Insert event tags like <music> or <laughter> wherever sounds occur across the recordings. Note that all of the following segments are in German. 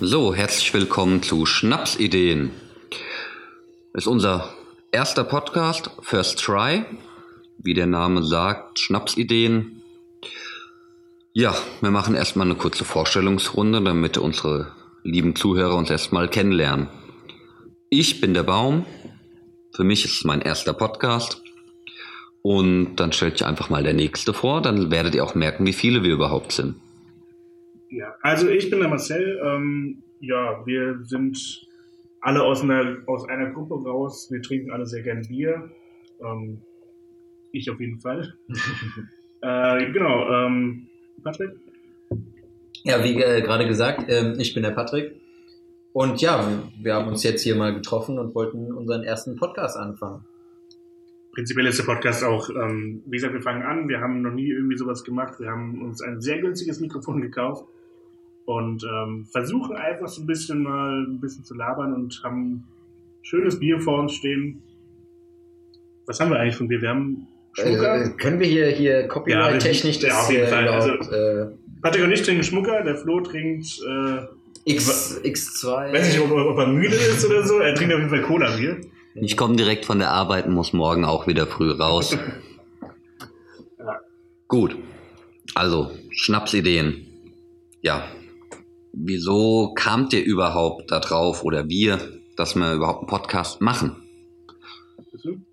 So, herzlich willkommen zu Schnapsideen. Ist unser erster Podcast, First Try. Wie der Name sagt, Schnapsideen. Ja, wir machen erstmal eine kurze Vorstellungsrunde, damit unsere lieben Zuhörer uns erstmal kennenlernen. Ich bin der Baum. Für mich ist es mein erster Podcast. Und dann stellt sich einfach mal der nächste vor, dann werdet ihr auch merken, wie viele wir überhaupt sind. Ja, also ich bin der Marcel. Ähm, ja, wir sind alle aus einer, aus einer Gruppe raus. Wir trinken alle sehr gern Bier. Ähm, ich auf jeden Fall. <laughs> äh, genau. Ähm, Patrick? Ja, wie äh, gerade gesagt, ähm, ich bin der Patrick. Und ja, wir haben uns jetzt hier mal getroffen und wollten unseren ersten Podcast anfangen. Prinzipiell ist der Podcast auch, ähm, wie gesagt, wir fangen an. Wir haben noch nie irgendwie sowas gemacht. Wir haben uns ein sehr günstiges Mikrofon gekauft und ähm, versuchen einfach so ein bisschen mal ein bisschen zu labern und haben schönes Bier vor uns stehen. Was haben wir eigentlich von Bier? Wir haben Schmucker. Äh, können wir hier, hier Copyright-technisch ja, das ja, auf jeden Fall. Also, äh, Patrick und ich trinken Schmucker, der Flo trinkt äh, X, X2. Weiß nicht, ob, ob er müde ist oder so. Er trinkt auf jeden Fall Cola-Bier. Ich komme direkt von der Arbeit und muss morgen auch wieder früh raus. <laughs> ja. Gut. Also, Schnapsideen. Ja, wieso kamt ihr überhaupt darauf oder wir, dass wir überhaupt einen Podcast machen?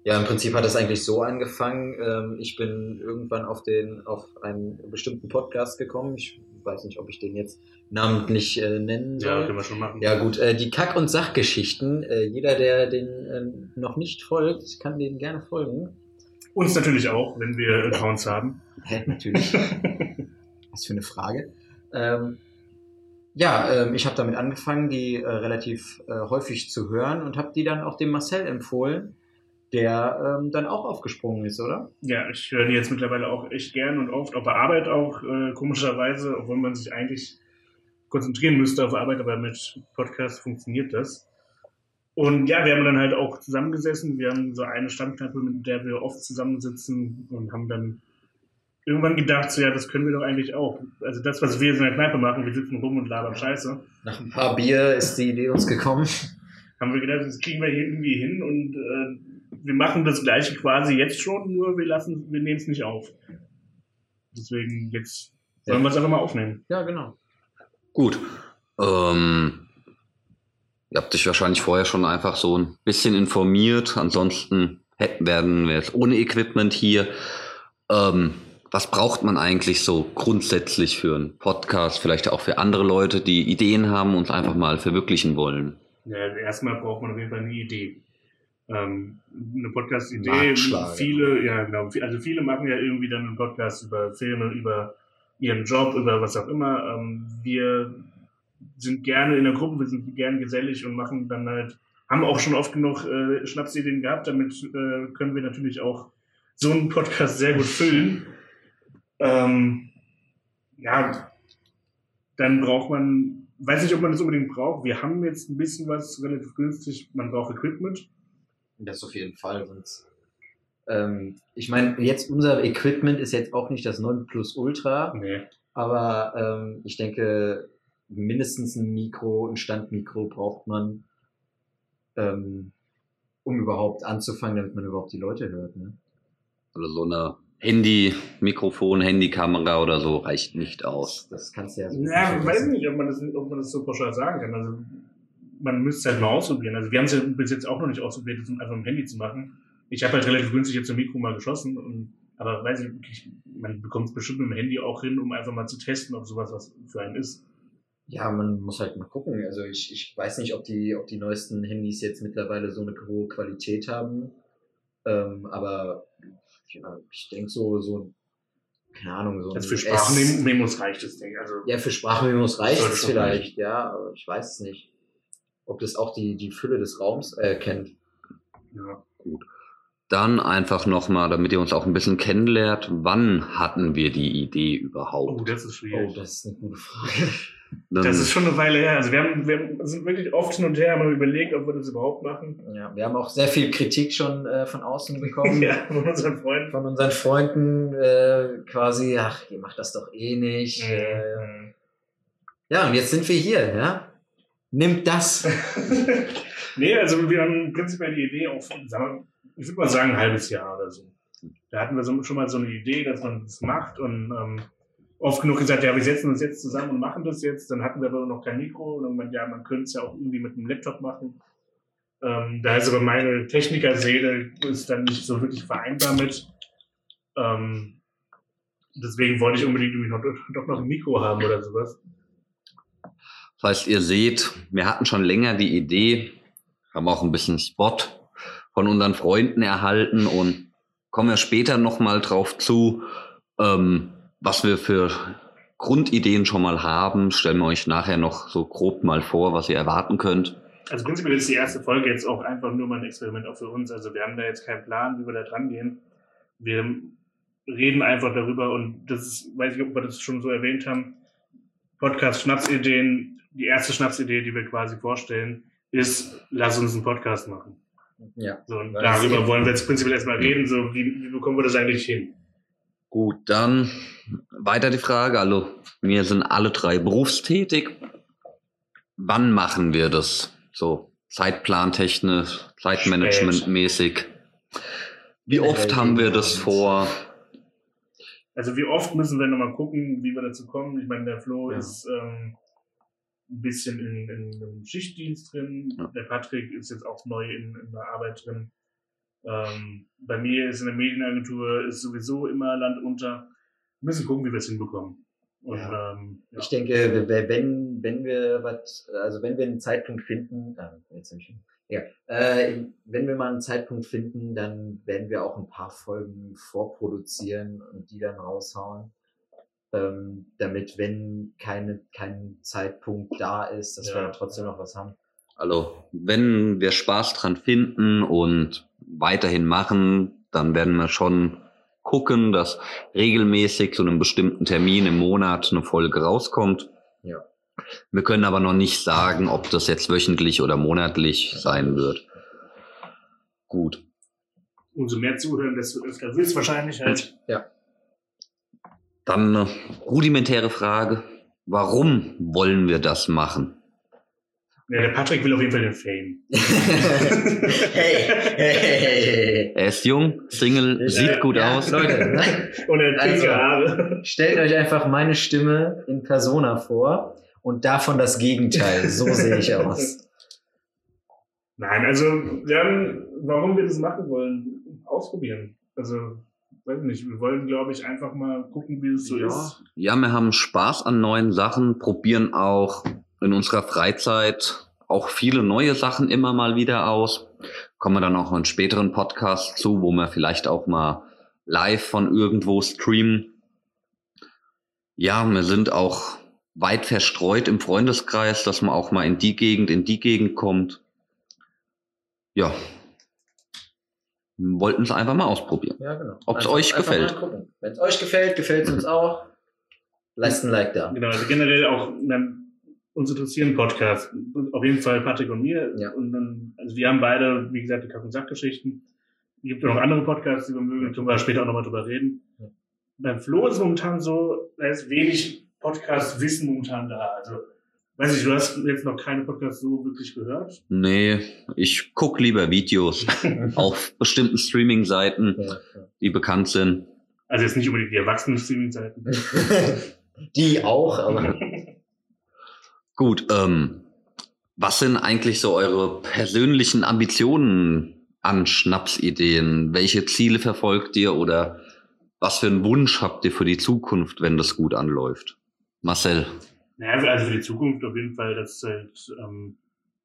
Ja, im Prinzip hat es eigentlich so angefangen. Ähm, ich bin irgendwann auf den auf einen bestimmten Podcast gekommen. Ich weiß nicht, ob ich den jetzt namentlich äh, nennen soll. Ja, können wir schon machen. Ja, gut. Äh, die Kack- und Sachgeschichten. Äh, jeder, der den noch nicht folgt, kann denen gerne folgen. Uns natürlich auch, wenn wir Accounts haben. Hä, natürlich. Was für eine Frage. Ähm, ja, ähm, ich habe damit angefangen, die äh, relativ äh, häufig zu hören und habe die dann auch dem Marcel empfohlen, der ähm, dann auch aufgesprungen ist, oder? Ja, ich höre die jetzt mittlerweile auch echt gern und oft, auf der Arbeit auch, äh, komischerweise, obwohl man sich eigentlich konzentrieren müsste auf Arbeit, aber mit Podcast funktioniert das. Und ja, wir haben dann halt auch zusammengesessen. Wir haben so eine Stammkneipe, mit der wir oft zusammensitzen und haben dann irgendwann gedacht, so ja, das können wir doch eigentlich auch. Also das, was wir in der Kneipe machen, wir sitzen rum und labern Scheiße. Nach ein paar Bier ist die Idee uns gekommen. Haben wir gedacht, das kriegen wir hier irgendwie hin und äh, wir machen das gleiche quasi jetzt schon, nur wir lassen, wir nehmen es nicht auf. Deswegen jetzt sollen ja. wir es einfach mal aufnehmen. Ja, genau. Gut. Ähm, ihr habt dich wahrscheinlich vorher schon einfach so ein bisschen informiert. Ansonsten hätten, werden wir jetzt ohne Equipment hier. Ähm, was braucht man eigentlich so grundsätzlich für einen Podcast, vielleicht auch für andere Leute, die Ideen haben und es einfach mal verwirklichen wollen? Ja, erstmal braucht man auf jeden Fall eine Idee. Ähm, eine Podcast-Idee, viele, ja genau, also viele machen ja irgendwie dann einen Podcast über Filme, über ihren Job, über was auch immer. Ähm, wir sind gerne in der Gruppe, wir sind gerne gesellig und machen dann halt, haben auch schon oft genug äh, Schnapsideen gehabt, damit äh, können wir natürlich auch so einen Podcast sehr gut füllen. Ähm, ja, dann braucht man, weiß nicht, ob man das unbedingt braucht. Wir haben jetzt ein bisschen was relativ günstig. Man braucht Equipment. Das auf jeden Fall, sonst. Ähm, ich meine, jetzt unser Equipment ist jetzt auch nicht das 9 Plus Ultra. Nee. Aber ähm, ich denke, mindestens ein Mikro, ein Standmikro braucht man, ähm, um überhaupt anzufangen, damit man überhaupt die Leute hört. Ne? Also so eine Handy, Mikrofon, Handykamera oder so reicht nicht aus. Das kannst du ja so. Ja, ich weiß nicht, ob man, das, ob man das so pauschal sagen kann. Also, man müsste es halt mal ausprobieren. Also, wir haben es ja bis jetzt auch noch nicht ausprobiert, das einfach im Handy zu machen. Ich habe halt relativ günstig jetzt ein Mikro mal geschossen, und, aber weiß ich, wirklich, man bekommt es bestimmt mit dem Handy auch hin, um einfach mal zu testen, ob sowas was für einen ist. Ja, man muss halt mal gucken. Also ich, ich weiß nicht, ob die, ob die neuesten Handys jetzt mittlerweile so eine hohe Qualität haben. Ähm, aber ich denke so, so, keine Ahnung, so. Also für Sprachmemos reicht es, denke ich. Also ja, für Sprachmemos reicht es vielleicht, ja, aber ich weiß es nicht. Ob das auch die, die Fülle des Raums äh, kennt. Ja, gut. Dann einfach nochmal, damit ihr uns auch ein bisschen kennenlernt, wann hatten wir die Idee überhaupt? Oh, das ist schwierig. Oh, das ist eine gute Frage. Dann das ist schon eine Weile her. Also wir, haben, wir sind wirklich oft hin und her mal überlegt, ob wir das überhaupt machen. Ja, wir haben auch sehr viel Kritik schon äh, von außen bekommen. <laughs> ja, von unseren Freunden. Von unseren Freunden äh, quasi, ach, ihr macht das doch eh nicht. Mhm. Äh, ja, und jetzt sind wir hier, ja. Nimmt das. <laughs> nee, also wir haben prinzipiell die Idee wir, ich würde mal sagen, ein halbes Jahr oder so. Da hatten wir so, schon mal so eine Idee, dass man das macht und ähm, oft genug gesagt, ja, wir setzen uns jetzt zusammen und machen das jetzt. Dann hatten wir aber noch kein Mikro und dann, ja, man könnte es ja auch irgendwie mit einem Laptop machen. Ähm, da ist aber meine Technikerseele ist dann nicht so wirklich vereinbar mit. Ähm, deswegen wollte ich unbedingt irgendwie noch, doch noch ein Mikro haben oder sowas. Das heißt, ihr seht, wir hatten schon länger die Idee, haben auch ein bisschen Spot von unseren Freunden erhalten und kommen wir später nochmal drauf zu, ähm, was wir für Grundideen schon mal haben. Stellen wir euch nachher noch so grob mal vor, was ihr erwarten könnt. Also prinzipiell ist die erste Folge jetzt auch einfach nur mal ein Experiment auch für uns. Also wir haben da jetzt keinen Plan, wie wir da dran gehen. Wir reden einfach darüber und das ist, weiß ich, ob wir das schon so erwähnt haben, Podcast Schnapsideen die erste Schnapsidee, die wir quasi vorstellen, ist, lass uns einen Podcast machen. Ja. So, und darüber wollen wir jetzt prinzipiell erstmal reden, so wie, wie bekommen wir das eigentlich hin? Gut, dann weiter die Frage. Also, wir sind alle drei berufstätig. Wann machen wir das? So, zeitplantechnisch, zeitmanagementmäßig. Wie oft haben wir das vor? Also, wie oft müssen wir nochmal gucken, wie wir dazu kommen? Ich meine, der Flo ja. ist ähm, ein bisschen in, in einem Schichtdienst drin. Ja. Der Patrick ist jetzt auch neu in, in der Arbeit drin. Ähm, bei mir ist in der Medienagentur ist sowieso immer Land unter. Wir müssen gucken, wie wir es hinbekommen. Und, ja. Ähm, ja. Ich denke, wenn, wenn wir was, also wenn wir einen Zeitpunkt finden, äh, jetzt ich, ja, äh, wenn wir mal einen Zeitpunkt finden, dann werden wir auch ein paar Folgen vorproduzieren und die dann raushauen ähm, damit, wenn keine, kein Zeitpunkt da ist, dass ja. wir dann trotzdem noch was haben. Also, wenn wir Spaß dran finden und weiterhin machen, dann werden wir schon gucken, dass regelmäßig zu einem bestimmten Termin im Monat eine Folge rauskommt. Ja. Wir können aber noch nicht sagen, ob das jetzt wöchentlich oder monatlich sein wird. Gut. Umso mehr zuhören, desto öfter wird es wahrscheinlich halt. Ja. Dann eine rudimentäre Frage. Warum wollen wir das machen? Ja, der Patrick will auf jeden Fall den Fame. <laughs> hey, hey, hey, Er ist jung, Single, ich, sieht gut ja, aus. Leute, <laughs> nein. Und er hat also, Haare. Stellt euch einfach meine Stimme in Persona vor und davon das Gegenteil. So sehe ich aus. Nein, also wir haben, warum wir das machen wollen, ausprobieren. Also weiß nicht, wir wollen, glaube ich, einfach mal gucken, wie es so ja. ist. Ja, wir haben Spaß an neuen Sachen, probieren auch in unserer Freizeit auch viele neue Sachen immer mal wieder aus. Kommen wir dann auch in späteren Podcast zu, wo wir vielleicht auch mal live von irgendwo streamen. Ja, wir sind auch weit verstreut im Freundeskreis, dass man auch mal in die Gegend, in die Gegend kommt. Ja, wollten es einfach mal ausprobieren. Ja, genau. Ob es euch gefällt. Wenn es euch gefällt, gefällt es uns auch. Lasst ein Like da. Genau, also generell auch dann, uns interessieren Podcasts. Auf jeden Fall Patrick und mir. Ja. Und dann, also wir haben beide, wie gesagt, die Kack- und Sackgeschichten. Es gibt ja noch andere Podcasts, die wir mögen, können wir später auch nochmal drüber reden. Ja. Beim Flo ist momentan so, da ist wenig Podcast-Wissen momentan da. Also Weiß ich, du hast jetzt noch keine Podcasts so wirklich gehört? Nee, ich gucke lieber Videos <laughs> auf bestimmten Streaming-Seiten, ja, ja. die bekannt sind. Also jetzt nicht unbedingt die erwachsenen Streaming-Seiten. <laughs> die auch, aber. <laughs> Gut, ähm, was sind eigentlich so eure persönlichen Ambitionen an Schnapsideen? Welche Ziele verfolgt ihr oder was für einen Wunsch habt ihr für die Zukunft, wenn das gut anläuft? Marcel. Naja, also für die Zukunft auf jeden Fall, dass halt, ähm,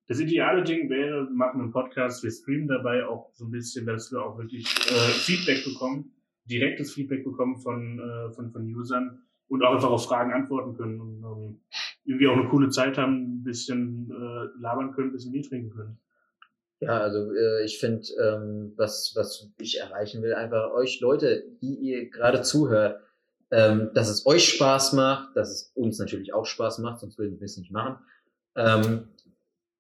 das ideale Ding wäre, wir machen einen Podcast, wir streamen dabei auch so ein bisschen, dass wir auch wirklich äh, Feedback bekommen, direktes Feedback bekommen von, äh, von, von Usern und auch einfach auf Fragen antworten können und ähm, irgendwie auch eine coole Zeit haben, ein bisschen äh, labern können, ein bisschen Bier trinken können. Ja, also äh, ich finde, ähm, was, was ich erreichen will, einfach euch Leute, die ihr gerade zuhört, ähm, dass es euch Spaß macht, dass es uns natürlich auch Spaß macht, sonst würden wir es nicht machen. Ähm,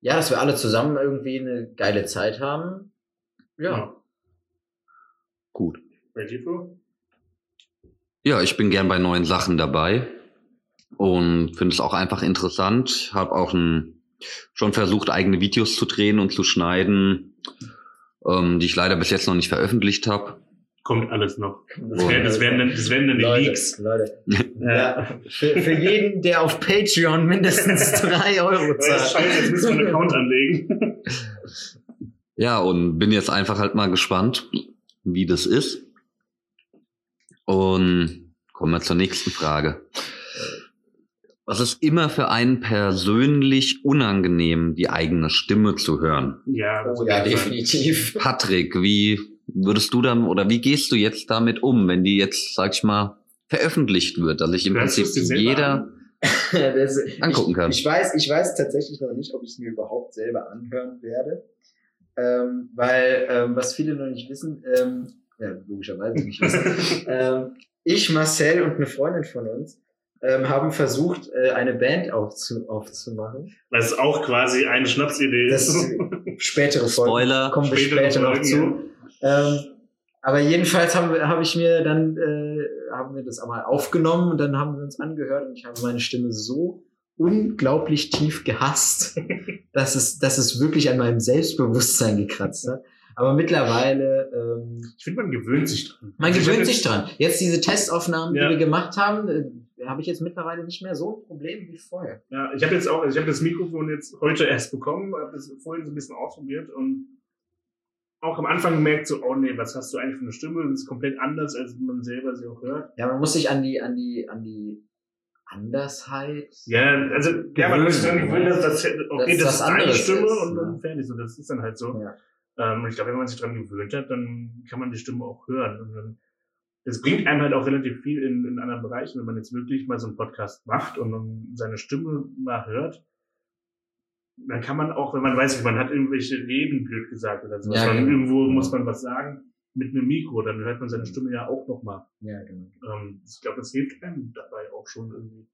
ja, dass wir alle zusammen irgendwie eine geile Zeit haben. Ja. ja. Gut. Bei dir? Ja, ich bin gern bei neuen Sachen dabei und finde es auch einfach interessant. Habe auch ein schon versucht, eigene Videos zu drehen und zu schneiden, ähm, die ich leider bis jetzt noch nicht veröffentlicht habe. Kommt alles noch. Das, wär, das, werden, dann, das werden dann die Leute, Leaks. Leute. <laughs> Ja. Für, für jeden, der auf Patreon mindestens <laughs> drei Euro Ja, zahlt. Scheiße, jetzt müssen wir einen Account anlegen. Ja, und bin jetzt einfach halt mal gespannt, wie das ist. Und kommen wir zur nächsten Frage. Was ist immer für einen persönlich unangenehm, die eigene Stimme zu hören? Ja, das Oh ja, definitiv. Patrick, wie würdest du dann oder wie gehst du jetzt damit um, wenn die jetzt, sag ich mal, veröffentlicht wird, dass ich im Hörst du Prinzip es jeder? <laughs> Das, <laughs> angucken kann? Ich, ich, weiß, ich weiß tatsächlich noch nicht, ob ich es mir überhaupt selber anhören werde. Ähm, weil, ähm, was viele noch nicht wissen, ähm, ja, logischerweise nicht wissen, <laughs> ähm, ich, Marcel und eine Freundin von uns ähm, haben versucht, äh, eine Band aufzu aufzumachen. Was auch quasi eine Schnapsidee Das ist. <laughs> spätere Folgen. Spoiler. Kommen wir Spätere später noch zu. Ähm, aber jedenfalls haben wir, habe ich mir dann, äh, haben wir das einmal aufgenommen und dann haben wir uns angehört und ich habe meine Stimme so unglaublich tief gehasst, <laughs> dass es, dass es wirklich an meinem Selbstbewusstsein gekratzt hat. Aber mittlerweile, ähm, Ich finde, man gewöhnt sich dran. man Also hab gewöhnt sich dran. Jetzt diese Testaufnahmen, Ja. die wir gemacht haben, äh, habe ich jetzt mittlerweile nicht mehr so ein Problem wie vorher. Ja, ich habe jetzt auch, ich habe das Mikrofon jetzt heute erst bekommen, habe das vorhin so ein bisschen ausprobiert und auch am Anfang gemerkt, so, oh nee, was hast du eigentlich für eine Stimme? Das ist komplett anders, als man selber sie auch hört. Ja, man muss sich an die, an die, an die Andersheit. Ja, also, ja, man muss dann gewöhnen, dass das, okay, das, das ist anderes Stimme ist, und dann ja. fertig. So, das ist dann halt so. Ja. Ähm, und ich glaube, wenn man sich dran gewöhnt hat, dann kann man die Stimme auch hören. Und dann, das bringt einem halt auch relativ viel in, in anderen Bereichen, wenn man jetzt wirklich mal so einen Podcast macht und seine Stimme mal hört. Dann kann man auch, wenn man weiß, man hat irgendwelche Reden blöd gesagt oder so, Ja, man, genau. irgendwo Genau. muss man was sagen mit einem Mikro, dann hört man seine Stimme ja auch nochmal. Ja, genau. Ähm, ich glaube, das hilft einem dabei auch schon irgendwie.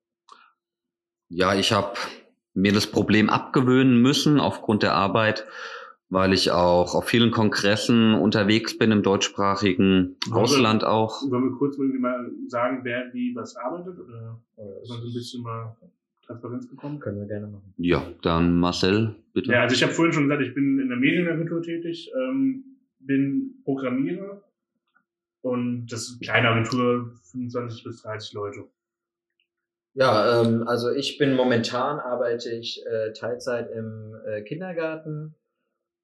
Ja, ich habe mir das Problem abgewöhnen müssen aufgrund der Arbeit, weil ich auch auf vielen Kongressen unterwegs bin im deutschsprachigen Also- Ausland auch. Wollen wir kurz irgendwie mal sagen, wer wie was arbeitet oder so ein bisschen mal Transparenz bekommt? Können wir gerne machen. Ja, dann Marcel, bitte. Ja, also ich habe vorhin schon gesagt, ich bin in der Medienagentur tätig, ähm, bin Programmierer und das ist eine kleine Agentur, 25 bis 30 Leute. Ja, ähm, also ich bin momentan arbeite ich äh, Teilzeit im äh, Kindergarten,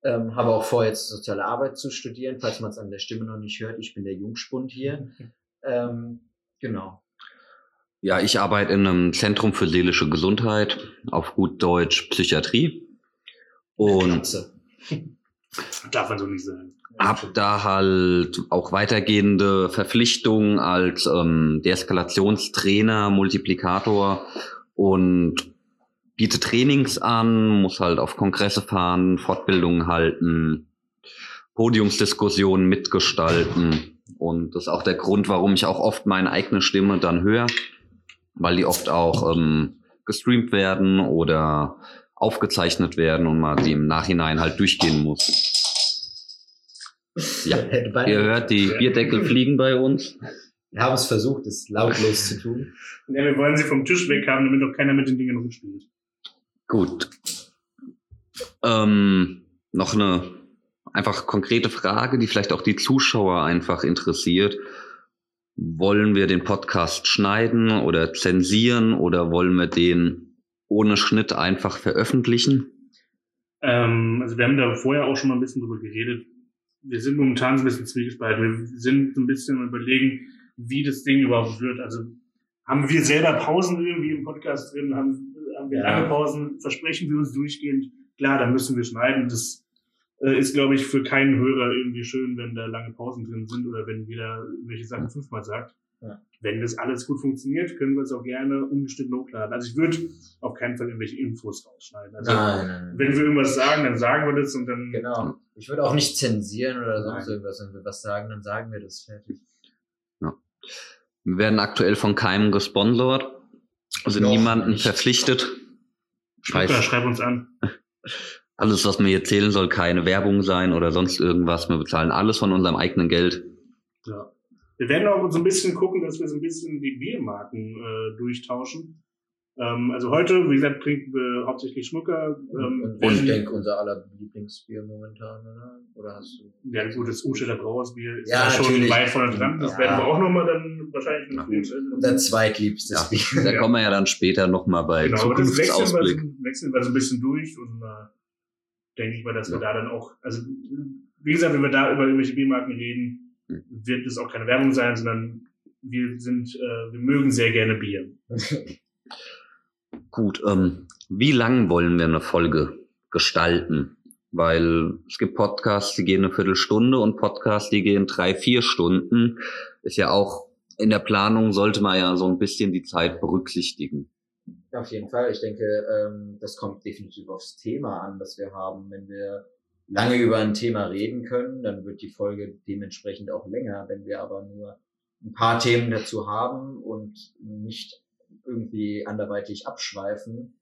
ähm, habe auch vor, jetzt soziale Arbeit zu studieren, falls man es an der Stimme noch nicht hört. Ich bin der Jungspund hier. <laughs> ähm, genau. Ja, ich arbeite in einem Zentrum für seelische Gesundheit, auf gut Deutsch Psychiatrie. Und Katze. <laughs> Darf man so nicht sagen. hab da halt auch weitergehende Verpflichtungen als ähm, Deeskalationstrainer, Multiplikator und biete Trainings an, muss halt auf Kongresse fahren, Fortbildungen halten, Podiumsdiskussionen mitgestalten. Und das ist auch der Grund, warum ich auch oft meine eigene Stimme dann höre, weil die oft auch ähm, gestreamt werden oder aufgezeichnet werden und man die im Nachhinein halt durchgehen muss. Ja, <laughs> Ihr hört, die Bierdeckel fliegen bei uns. Wir haben es versucht, es lautlos zu tun. Ja, wir wollen sie vom Tisch weg haben, damit auch keiner mit den Dingen rumspielt. Gut. Ähm, noch eine einfach konkrete Frage, die vielleicht auch die Zuschauer einfach interessiert. Wollen wir den Podcast schneiden oder zensieren oder wollen wir den ohne Schnitt einfach veröffentlichen? Ähm, also wir haben da vorher auch schon mal ein bisschen drüber geredet. Wir sind momentan ein bisschen zwiegespalten. Wir sind ein bisschen überlegen, wie das Ding überhaupt wird. Also haben wir selber Pausen irgendwie im Podcast drin? Haben, haben wir Ja. lange Pausen? Versprechen wir uns durchgehend? Klar, dann müssen wir schneiden. Das äh, ist, glaube ich, für keinen Hörer irgendwie schön, wenn da lange Pausen drin sind oder wenn jeder irgendwelche Sachen fünfmal sagt. Ja. Wenn das alles gut funktioniert, können wir es auch gerne ungeschnitten hochladen. Also ich würde auf keinen Fall irgendwelche Infos rausschneiden. Also Nein, nein, nein. wenn wir irgendwas sagen, dann sagen wir das und dann. Genau. Ich würde auch nicht zensieren oder sonst Nein. irgendwas. Wenn wir was sagen, dann sagen wir das fertig. Wir werden aktuell von keinem gesponsert, also Noch niemanden nicht. verpflichtet. Schreib, Heißt, schreib uns an. <laughs> alles, was wir hier zählen, soll keine Werbung sein oder sonst irgendwas. Wir bezahlen alles von unserem eigenen Geld. Ja. Wir werden auch so ein bisschen gucken, dass wir so ein bisschen die Biermarken äh, durchtauschen. Ähm, also heute, wie gesagt, trinken wir hauptsächlich Schmucker. Ähm, und ich denke, unser aller Lieblingsbier momentan, oder? Oder hast du? Ja, gut, das Umsteller Brauersbier ist ja, schon natürlich. weit vorne dran. Das ja. werden wir auch nochmal dann wahrscheinlich noch gut. Unser zweitliebstes ja. Bier. Da kommen wir ja dann später nochmal bei genau, Zukunftsausblick. Das wechseln wir, wechseln wir so ein bisschen durch und äh, denke ich mal, dass wir da dann auch, also wie gesagt, wenn wir da über irgendwelche Biermarken reden, hm. wird es auch keine Werbung sein, sondern wir sind, äh, wir mögen sehr gerne Bier. <laughs> Gut, ähm, wie lang wollen wir eine Folge gestalten? Weil es gibt Podcasts, die gehen eine Viertelstunde und Podcasts, die gehen drei, vier Stunden. Ist ja auch in der Planung sollte man ja so ein bisschen die Zeit berücksichtigen. Auf jeden Fall. Ich denke, ähm, das kommt definitiv aufs Thema an, das wir haben. Wenn wir lange über ein Thema reden können, dann wird die Folge dementsprechend auch länger. Wenn wir aber nur ein paar Themen dazu haben und nicht irgendwie anderweitig abschweifen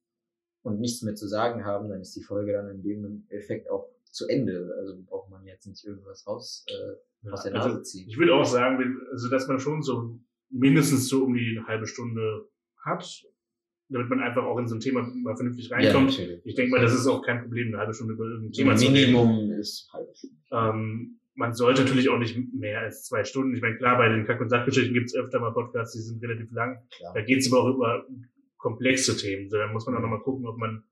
und nichts mehr zu sagen haben, dann ist die Folge dann in dem Effekt auch zu Ende. Also braucht man jetzt nicht irgendwas raus äh, aus der Nase also, ziehen. Ich würde auch sagen, also dass man schon so mindestens so um die halbe Stunde hat, damit man einfach auch in so ein Thema mal vernünftig reinkommt. Ja, ich denke mal, das ist auch kein Problem, eine halbe Stunde über irgendein Thema zu reden. Minimum ist halbe Stunde. Ähm, man sollte natürlich auch nicht mehr als zwei Stunden. Ich meine, klar, bei den Kack- und Sachgeschichten gibt es öfter mal Podcasts, die sind relativ lang. Klar. Da geht es aber auch über komplexe Themen. So, da muss man auch nochmal gucken, ob man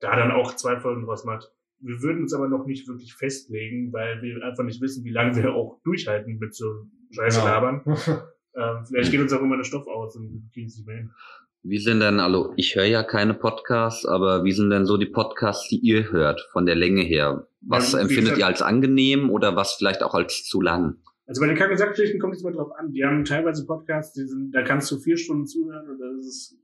da dann auch zwei Folgen draus macht. Wir würden uns aber noch nicht wirklich festlegen, weil wir einfach nicht wissen, wie lange wir auch durchhalten mit so Scheiße labern. <laughs> ähm, vielleicht geht uns auch immer der Stoff aus und kriegen es nicht mehr hin. Wie sind denn, also ich höre ja keine Podcasts, aber wie sind denn so die Podcasts, die ihr hört, von der Länge her? Was ja, empfindet ihr als angenehm oder was vielleicht auch als zu lang? Also bei den und kommt es mal drauf an. Die haben teilweise Podcasts, die sind, da kannst du vier Stunden zuhören und das ist,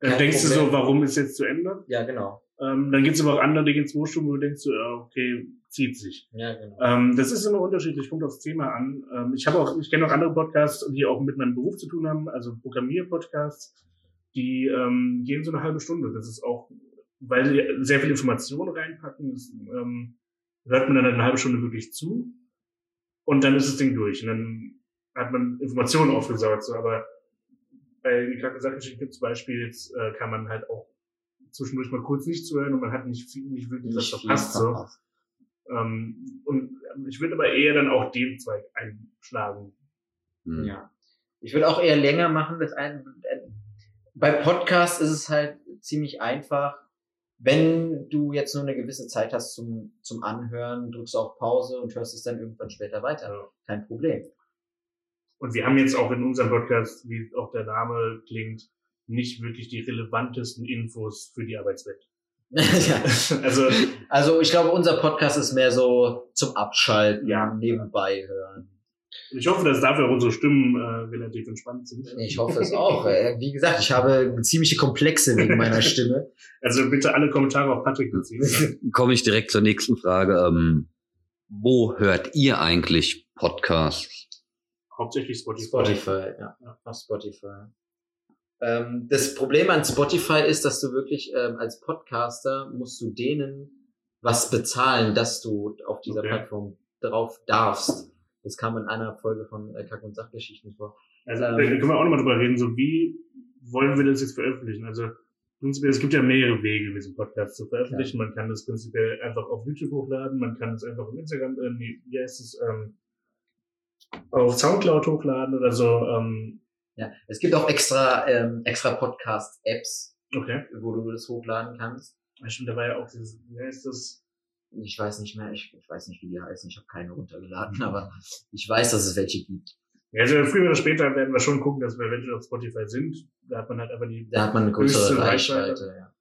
dann Kein denkst Problem. du so, warum ist jetzt zu Ende? Ja, genau. Ähm, dann gibt es aber auch andere, die gehen zwei Stunden, wo du denkst, so, okay, zieht sich. Ja, genau. Ähm, das ist immer unterschiedlich, kommt aufs Thema an. Ähm, ich habe auch, ich kenne auch andere Podcasts, die auch mit meinem Beruf zu tun haben, also Programmier-Podcasts die ähm, gehen so eine halbe Stunde. Das ist auch, weil sie sehr viel Informationen reinpacken, das, ähm, hört man dann eine halbe Stunde wirklich zu und dann ist das Ding durch. Und dann hat man Informationen aufgesaugt. So, aber bei die Krankensachen gibt zum Beispiel, jetzt äh, kann man halt auch zwischendurch mal kurz nicht zuhören und man hat nicht, viel, nicht wirklich was verpasst. So. Ähm, und ich würde aber eher dann auch den Zweig einschlagen. Ja. Ich würde auch eher länger machen. Das ein, bei Podcasts ist es halt ziemlich einfach. Wenn du jetzt nur eine gewisse Zeit hast zum, zum Anhören, drückst du auf Pause und hörst es dann irgendwann später weiter. Ja. Kein Problem. Und wir haben jetzt auch in unserem Podcast, wie auch der Name klingt, nicht wirklich die relevantesten Infos für die Arbeitswelt. <laughs> ja. also, also ich glaube, unser Podcast ist mehr so zum Abschalten, ja. nebenbei hören. Ich hoffe, dass dafür auch unsere Stimmen äh, relativ entspannt sind. Ich hoffe es auch. Wie gesagt, ich habe ziemliche Komplexe wegen meiner Stimme. Also bitte alle Kommentare auf Patrick beziehen. <laughs> Komme ich direkt zur nächsten Frage. Ähm, wo hört ihr eigentlich Podcasts? Hauptsächlich Spotify. Spotify, ja. ja. Spotify. Ähm, das Problem an Spotify ist, dass du wirklich ähm, als Podcaster musst du denen was bezahlen, dass du auf dieser okay. Plattform drauf darfst. Das kam in einer Folge von äh, Kack- und Sachgeschichten vor. Also ähm, da können wir auch nochmal drüber reden, so wie wollen wir das jetzt veröffentlichen? Also prinzipiell, es gibt ja mehrere Wege, diesen Podcast zu veröffentlichen. Ja. Man kann das prinzipiell einfach auf YouTube hochladen, man kann es einfach auf Instagram, äh, wie heißt es, ähm, auf Soundcloud hochladen oder so. Ähm. Ja, es gibt auch extra, ähm, extra Podcast-Apps, okay. wo du das hochladen kannst. Ja, stimmt, da war ja auch dieses, wie heißt das? Ich weiß nicht mehr, ich, ich weiß nicht, wie die heißen, ich habe keine runtergeladen, <laughs> aber ich weiß, dass es welche gibt. Ja, also früher oder später werden wir schon gucken, dass wir eventuell auf Spotify sind. Da hat man halt aber die da hat man eine größere Reichweite. Reichweite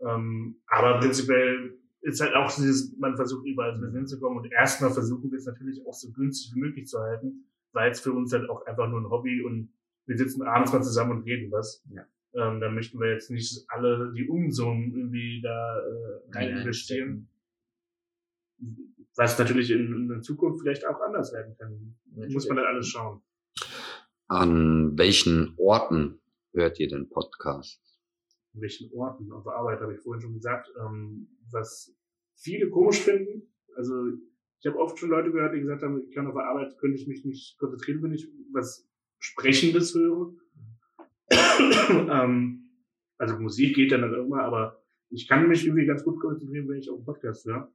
ja. ähm, aber prinzipiell ist halt auch dieses, man versucht überall ein hinzukommen und erstmal versuchen wir es natürlich auch so günstig wie möglich zu halten, weil es für uns halt auch einfach nur ein Hobby und wir sitzen abends mal zusammen und reden was. Ja. Ähm, da möchten wir jetzt nicht alle die Unsummen irgendwie da äh, rein investieren was natürlich in, in Zukunft vielleicht auch anders werden kann. Muss man dann alles schauen. An welchen Orten hört ihr den Podcast? An welchen Orten? Auf der Arbeit habe ich vorhin schon gesagt. Ähm, was viele komisch finden. Also ich habe oft schon Leute gehört, die gesagt haben, ich kann auf der Arbeit, könnte ich mich nicht konzentrieren, wenn ich was Sprechendes höre. ähm, also Musik geht dann immer, aber ich kann mich irgendwie ganz gut konzentrieren, wenn ich auf einen Podcast höre.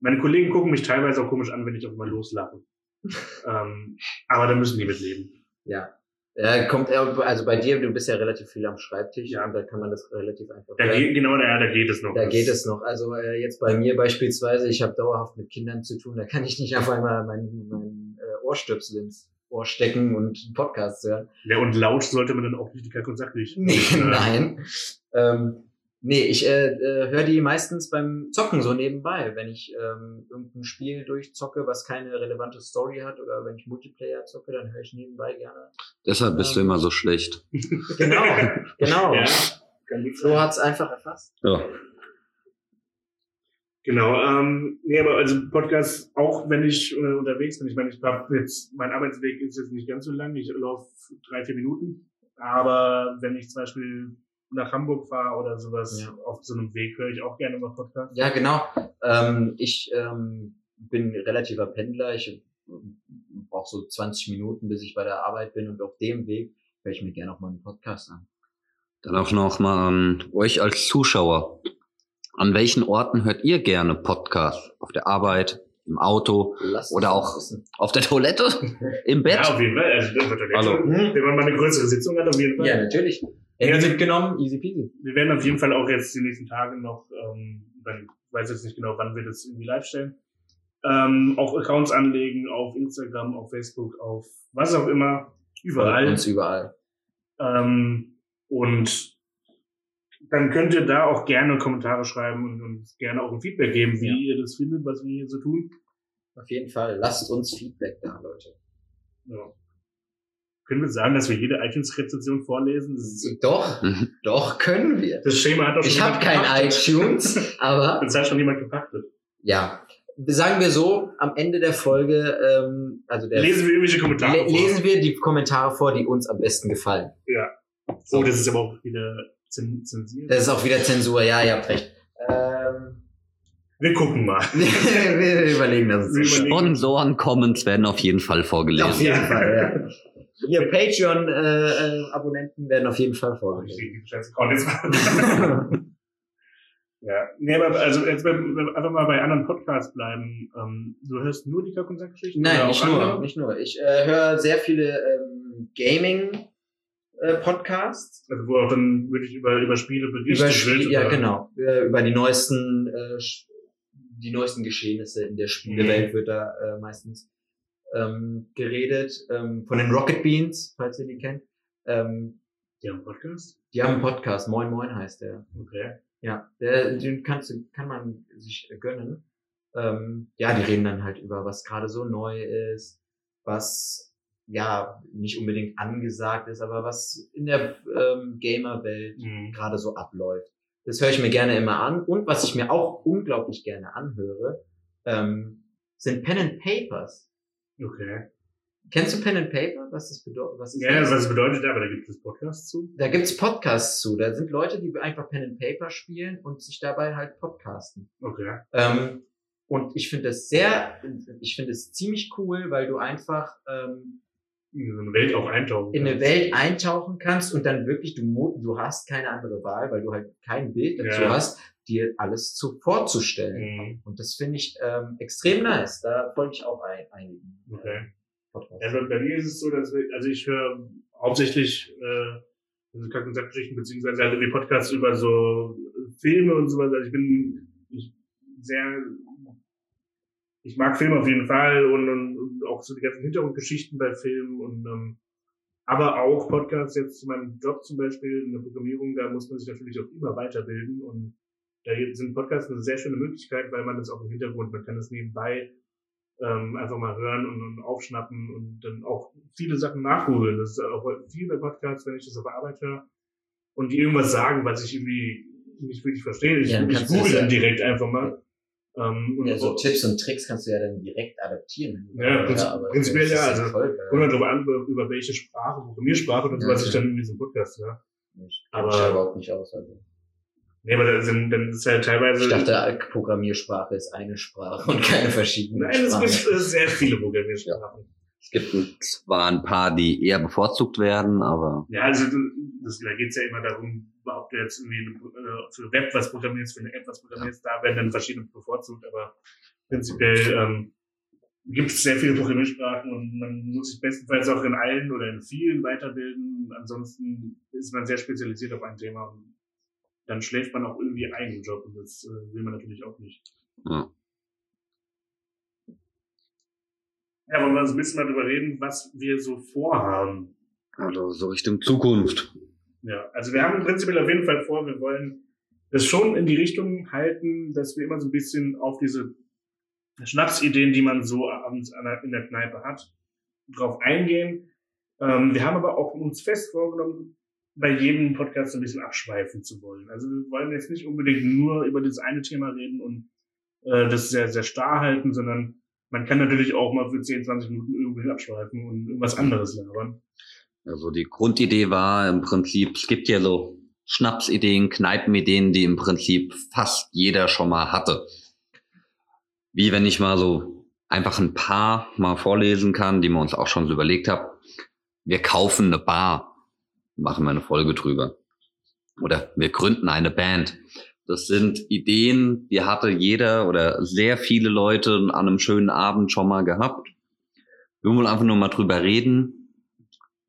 Meine Kollegen gucken mich teilweise auch komisch an, wenn ich mal loslache. <laughs> ähm, aber da müssen die mit leben. Ja. Ja, kommt also bei dir, du bist ja relativ viel am Schreibtisch ja. und da kann man das relativ einfach. Da geht, genau, ja, da geht es noch. Da das geht es noch. Also äh, jetzt bei mir beispielsweise, ich habe dauerhaft mit Kindern zu tun, da kann ich nicht auf einmal mein, mein äh, Ohrstöpsel ins Ohr stecken und einen Podcast hören. Ja, und laut sollte man dann auch nicht die Kalk und sachlich. <laughs> Nee, nein. Ähm, Nee, ich äh, äh, höre die meistens beim Zocken so nebenbei, wenn ich ähm, irgendein Spiel durchzocke, was keine relevante Story hat oder wenn ich Multiplayer zocke, dann höre ich nebenbei gerne. Deshalb bist ähm, du immer so schlecht. <laughs> Genau, <laughs> genau. ja, so hat's einfach erfasst. Ja. Genau, ähm, nee, aber also Podcast, auch wenn ich äh, unterwegs bin, ich meine, ich habe jetzt, mein Arbeitsweg ist jetzt nicht ganz so lang, ich laufe drei, vier Minuten, aber wenn ich zum Beispiel nach Hamburg fahre oder sowas ja. auf so einem Weg, höre ich auch gerne mal Podcast. Ja, genau. Ähm, ich ähm, bin relativer Pendler. Ich äh, brauche so 20 Minuten, bis ich bei der Arbeit bin und auf dem Weg höre ich mir gerne auch mal einen Podcast an. Dann auch noch mal an euch als Zuschauer. An welchen Orten hört ihr gerne Podcasts? Auf der Arbeit, im Auto Lass oder auch auf der Toilette, <laughs> im Bett? Ja, auf jeden Fall. Also, auf der Toilette, Hallo. Wenn man mal eine größere Sitzung hat, auf jeden Fall. Ja, natürlich. Hätten ja, mitgenommen, easy peasy. Wir werden auf jeden Fall auch jetzt die nächsten Tage noch, ähm, ich weiß jetzt nicht genau, wann wir das irgendwie live stellen, ähm, auch Accounts anlegen auf Instagram, auf Facebook, auf was auch immer, überall. Uns überall. Ähm, und dann könnt ihr da auch gerne Kommentare schreiben und uns gerne auch ein Feedback geben, wie ja. ihr das findet, was wir hier so tun. Auf jeden Fall, lasst uns Feedback da, Leute. Ja. Können wir sagen, dass wir jede iTunes-Rezession vorlesen? Doch, <laughs> mhm. doch können wir. Das Schema hat doch schon Ich habe kein iTunes, <laughs> aber. Das hat schon jemand gepachtet. Ja. Sagen wir so, am Ende der Folge, ähm, also der. Lesen wir irgendwelche Kommentare le vor. Lesen wir die Kommentare vor, die uns am besten gefallen. Ja. So, oh, das ist aber auch wieder zensiert. Das ist auch wieder Zensur, ja, ihr habt recht. Ähm, wir gucken mal. <laughs> wir überlegen das. Sponsoren-Comments werden auf jeden Fall vorgelesen. Auf jeden Fall, ja. Ihr Patreon-Abonnenten äh, werden auf jeden Fall vorgestellt. <laughs> ja, nee, aber also jetzt einfach mal bei anderen Podcasts bleiben. Ähm, du hörst nur die Kack- und Sackgeschichten? Nein, nicht nur, andere? nicht nur. Ich äh, höre sehr viele ähm, Gaming- äh, Podcasts. Also wo auch dann wirklich über, über Spiele berichtet über Spiel, wird. Ja, genau. Über die neuesten, äh, die neuesten Geschehnisse in der Spielewelt mhm. wird da äh, meistens ähm, geredet, ähm, von den Rocket Beans, falls ihr die kennt. Ähm, die haben einen Podcast? Die haben einen Podcast, Moin Moin heißt der. Okay. Ja, der, den kannst du, kann man sich gönnen. Ähm, ja, die reden dann halt über, was gerade so neu ist, was ja nicht unbedingt angesagt ist, aber was in der ähm, Gamer-Welt mhm. gerade so abläuft. Das höre ich mir gerne immer an. Und was ich mir auch unglaublich gerne anhöre, ähm, sind Pen and Papers. Okay. Kennst du Pen and Paper? Was das bedeutet? Was ja, das? was das bedeutet, aber da gibt es Podcasts zu. Da gibt's Podcasts zu. Da sind Leute, die einfach Pen and Paper spielen und sich dabei halt podcasten. Okay. Ähm, und ich finde das sehr, ich finde es ziemlich cool, weil du einfach ähm, in eine Welt auch eintauchen in eine Welt eintauchen kannst und dann wirklich du du hast keine andere Wahl, weil du halt kein Bild dazu ja. hast, dir alles zu vorzustellen. Mhm. Und das finde ich ähm, extrem nice. Da folge ich auch ein, einigen. Okay. Also bei mir ist es so, dass wir, also ich höre hauptsächlich äh, also Sackgeschichten, beziehungsweise halt irgendwie Podcasts über so Filme und sowas. Also ich bin ich, sehr, ich mag Filme auf jeden Fall und, und, und auch so die ganzen Hintergrundgeschichten bei Filmen und ähm, aber auch Podcasts jetzt zu meinem Job zum Beispiel in der Programmierung, da muss man sich natürlich auch immer weiterbilden und da sind Podcasts eine sehr schöne Möglichkeit, weil man das auch im Hintergrund, man kann das nebenbei ähm, einfach mal hören und, und aufschnappen und dann auch viele Sachen nachholen. Das ist auch viel bei Podcasts, wenn ich das auf Arbeit höre und die irgendwas sagen, was ich irgendwie nicht wirklich verstehe. Ich, ja, ich google dann direkt einfach mal. Ähm, und ja, so Tipps und Tricks kannst du ja dann direkt adaptieren. Ja, ja prinzipiell ja. Also, kommt halt darüber an, über welche Sprache, Programmiersprache oder so, was ich dann in diesem Podcast höre. Ich aber, ich überhaupt nicht aus. Also. Nee, aber dann, sind, dann ist halt teilweise. Ich dachte, Programmiersprache ist eine Sprache und keine verschiedenen. Nein, es gibt sehr viele Programmiersprachen. Ja. Es gibt zwar ein paar, die eher bevorzugt werden, aber. Ja, also das, da geht's ja immer darum, ob du jetzt irgendwie äh, für Web was programmierst, für eine App was programmierst, da werden dann verschiedene bevorzugt, aber prinzipiell ähm, gibt es sehr viele Programmiersprachen und man muss sich bestenfalls auch in allen oder in vielen weiterbilden. Ansonsten ist man sehr spezialisiert auf ein Thema und dann schläft man auch irgendwie ein im Job und das äh, will man natürlich auch nicht. Ja. Ja, wollen wir so ein bisschen mal drüber reden, was wir so vorhaben. Also so Richtung Zukunft. Ja, also wir haben im Prinzip auf jeden Fall vor, wir wollen das schon in die Richtung halten, dass wir immer so ein bisschen auf diese Schnapsideen, die man so abends in der Kneipe hat, drauf eingehen. Ähm, wir haben aber auch uns fest vorgenommen, bei jedem Podcast ein bisschen abschweifen zu wollen. Also wir wollen jetzt nicht unbedingt nur über das eine Thema reden und äh, das sehr, sehr starr halten, sondern man kann natürlich auch mal für 10, 20 Minuten irgendwie abschweifen und irgendwas anderes labern. Also die Grundidee war im Prinzip, es gibt ja so Schnapsideen, Kneipenideen, die im Prinzip fast jeder schon mal hatte. Wie wenn ich mal so einfach ein paar mal vorlesen kann, die wir uns auch schon so überlegt haben. Wir kaufen eine Bar, machen wir eine Folge drüber. Oder wir gründen eine Band. Das sind Ideen, die hatte jeder oder sehr viele Leute an einem schönen Abend schon mal gehabt. Wir wollen einfach nur mal drüber reden,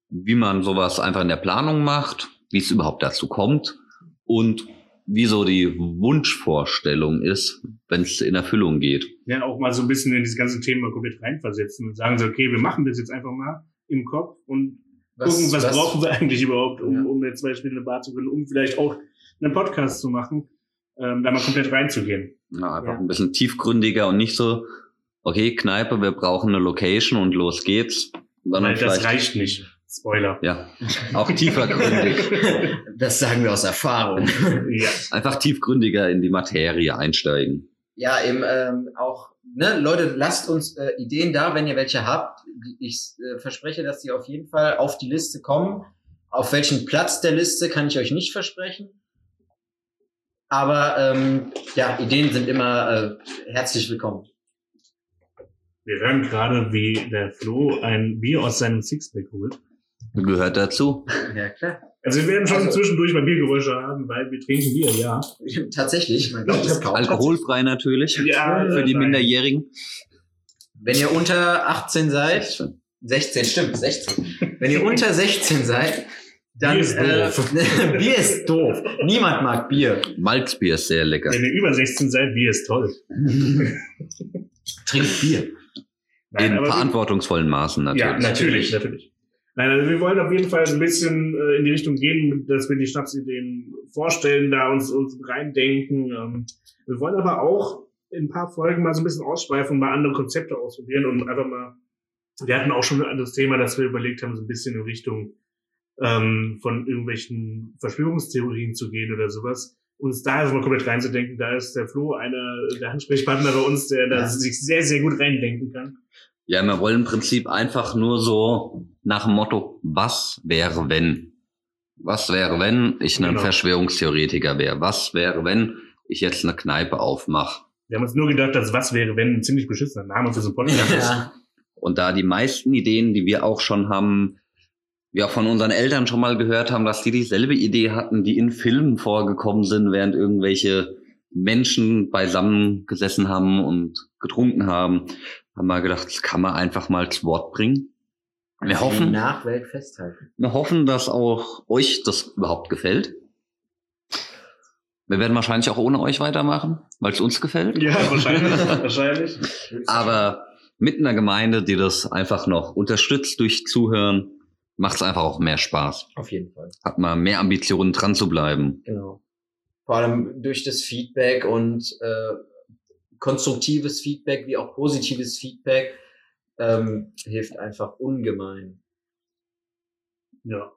wie man sowas einfach in der Planung macht, wie es überhaupt dazu kommt und wie so die Wunschvorstellung ist, wenn es in Erfüllung geht. Ja, auch mal so ein bisschen in dieses ganze Thema komplett reinversetzen und sagen so, okay, wir machen das jetzt einfach mal im Kopf und was, gucken, was, was brauchen wir eigentlich überhaupt, um, ja. um jetzt zum Beispiel eine Bar zu gründen, um vielleicht auch einen Podcast zu machen ähm, da mal komplett reinzugehen. Ja, einfach ja. ein bisschen tiefgründiger und nicht so, okay, Kneipe, wir brauchen eine Location und los geht's. Sondern Weil das reicht nicht. Spoiler. Ja, auch tiefergründig. <laughs> das sagen wir aus Erfahrung. ja. Einfach tiefgründiger in die Materie einsteigen. Ja, eben ähm, auch, ne, Leute, lasst uns äh, Ideen da, wenn ihr welche habt. Ich äh, verspreche, dass die auf jeden Fall auf die Liste kommen. Auf welchen Platz der Liste kann ich euch nicht versprechen. Aber ähm, ja, Ideen sind immer äh, herzlich willkommen. Wir hören gerade, wie der Flo ein Bier aus seinem Sixpack holt. Gehört dazu. Ja, klar. Also wir werden schon also, zwischendurch mal Biergeräusche haben, weil wir trinken Bier, ja. <laughs> Tatsächlich, man glaubt es kaum. Alkoholfrei natürlich. Ja, für die nein. Minderjährigen. Wenn ihr unter 18 seid, 16, 16 stimmt, 16. Wenn ihr unter 16 seid, dann, Bier ist doof. Äh, <laughs> Bier ist doof. Niemand mag Bier. Malzbier ist sehr lecker. Wenn ihr über 16 seid, Bier ist toll. Trinkt Bier. Nein, In verantwortungsvollen Maßen natürlich. Ja, natürlich, natürlich. Nein, also wir wollen auf jeden Fall ein bisschen äh, in die Richtung gehen, dass wir die Schnapsideen vorstellen, da uns, uns reindenken. Ähm, wir wollen aber auch in ein paar Folgen mal so ein bisschen ausschweifen, mal andere Konzepte ausprobieren und einfach mal, wir hatten auch schon das Thema, dass wir überlegt haben, so ein bisschen in Richtung ähm, von irgendwelchen Verschwörungstheorien zu gehen oder sowas. Uns da also mal komplett reinzudenken, da ist der Flo einer der Ansprechpartner bei uns, der da ja. sich sehr, sehr gut reindenken kann. Ja, wir wollen im Prinzip einfach nur so nach dem Motto, was wäre wenn? Was wäre, wenn ich ein genau. Verschwörungstheoretiker wäre? Was wäre, wenn ich jetzt eine Kneipe aufmache? Wir haben uns nur gedacht, dass was wäre, wenn ein ziemlich beschissener Name für so ein Podcast ist. Ja. Und da die meisten Ideen, die wir auch schon haben, ja von unseren Eltern schon mal gehört haben, dass die dieselbe Idee hatten, die in Filmen vorgekommen sind, während irgendwelche Menschen beisammen gesessen haben und getrunken haben, haben wir gedacht, das kann man einfach mal zu Wort bringen. Wir hoffen, Nachwelt festhalten. Wir hoffen, dass auch euch das überhaupt gefällt. Wir werden wahrscheinlich auch ohne euch weitermachen, weil es uns gefällt. Ja, wahrscheinlich, wahrscheinlich. Aber mit einer Gemeinde, die das einfach noch unterstützt durch Zuhören, macht es einfach auch mehr Spaß. Auf jeden Fall. Hat man mehr Ambitionen dran zu bleiben. Genau. Vor allem durch das Feedback und äh, konstruktives Feedback wie auch positives Feedback ähm, hilft einfach ungemein. Ja.